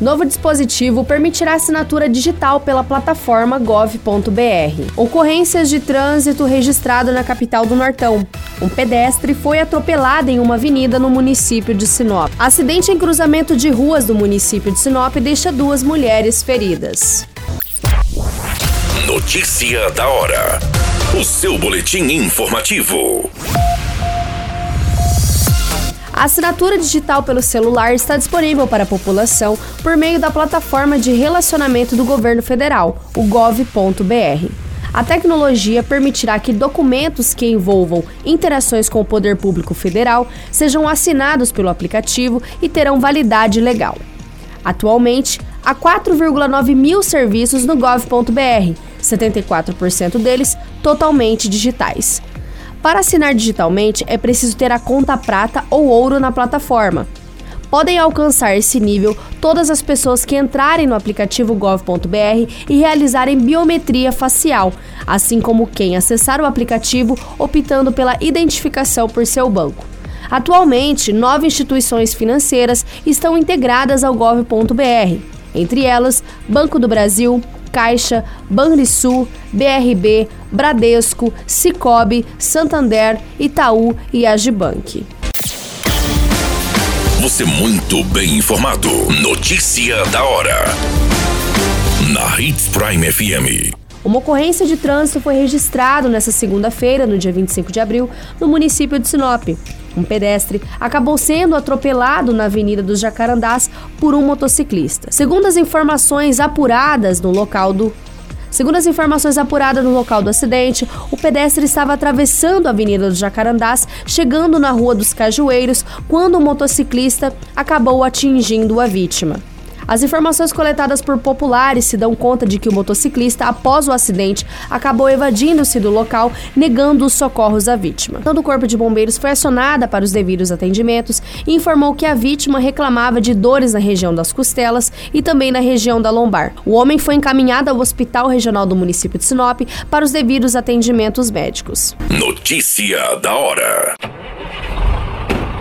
Novo dispositivo permitirá assinatura digital pela plataforma gov.br. Ocorrências de trânsito registrado na capital do Nortão. Um pedestre foi atropelado em uma avenida no município de Sinop. Acidente em cruzamento de ruas do município de Sinop deixa duas mulheres feridas. Notícia da hora. O seu boletim informativo. A assinatura digital pelo celular está disponível para a população por meio da plataforma de relacionamento do governo federal, o gov.br. A tecnologia permitirá que documentos que envolvam interações com o poder público federal sejam assinados pelo aplicativo e terão validade legal. Atualmente, há 4,9 mil serviços no gov.br, 74% deles totalmente digitais. Para assinar digitalmente, é preciso ter a conta prata ou ouro na plataforma. Podem alcançar esse nível todas as pessoas que entrarem no aplicativo gov.br e realizarem biometria facial, assim como quem acessar o aplicativo optando pela identificação por seu banco. Atualmente, nove instituições financeiras estão integradas ao gov.br, entre elas Banco do Brasil, Caixa, Banrisul, BRB, Bradesco, Cicobi, Santander, Itaú e Agibank. Você muito bem informado. Notícia da hora. Na Hits Prime FM. Uma ocorrência de trânsito foi registrada nesta segunda-feira, no dia 25 de abril, no município de Sinop. Um pedestre acabou sendo atropelado na Avenida dos Jacarandás por um motociclista. Segundo as informações apuradas no local do Segundo as informações apuradas no local do acidente, o pedestre estava atravessando a Avenida dos Jacarandás, chegando na Rua dos Cajueiros, quando o motociclista acabou atingindo a vítima. As informações coletadas por populares se dão conta de que o motociclista, após o acidente, acabou evadindo-se do local, negando os socorros à vítima. Então, o Corpo de Bombeiros foi acionada para os devidos atendimentos e informou que a vítima reclamava de dores na região das costelas e também na região da lombar. O homem foi encaminhado ao Hospital Regional do município de Sinop para os devidos atendimentos médicos. Notícia da hora.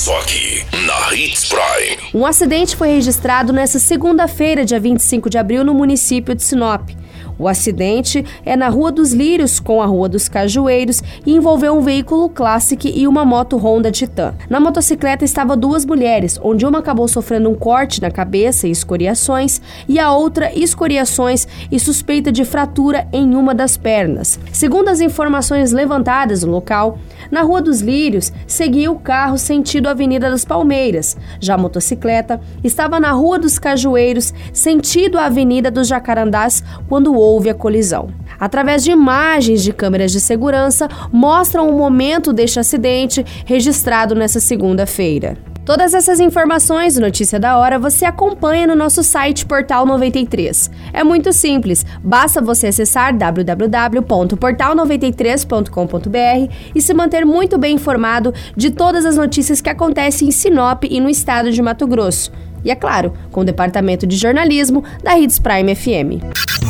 Só aqui, na Hits Prime. Um acidente foi registrado nesta segunda-feira, dia 25 de abril, no município de Sinop. O acidente é na Rua dos Lírios com a Rua dos Cajueiros e envolveu um veículo Classic e uma moto Honda Titan. Na motocicleta estavam duas mulheres, onde uma acabou sofrendo um corte na cabeça e escoriações e a outra escoriações e suspeita de fratura em uma das pernas. Segundo as informações levantadas no local, na Rua dos Lírios seguia o carro sentido Avenida das Palmeiras. Já a motocicleta estava na Rua dos Cajueiros sentido a Avenida dos Jacarandás quando houve houve a colisão. Através de imagens de câmeras de segurança, mostram o momento deste acidente registrado nessa segunda-feira. Todas essas informações e notícia da hora você acompanha no nosso site Portal 93. É muito simples, basta você acessar www.portal93.com.br e se manter muito bem informado de todas as notícias que acontecem em Sinop e no estado de Mato Grosso. E é claro, com o departamento de jornalismo da Hits Prime FM.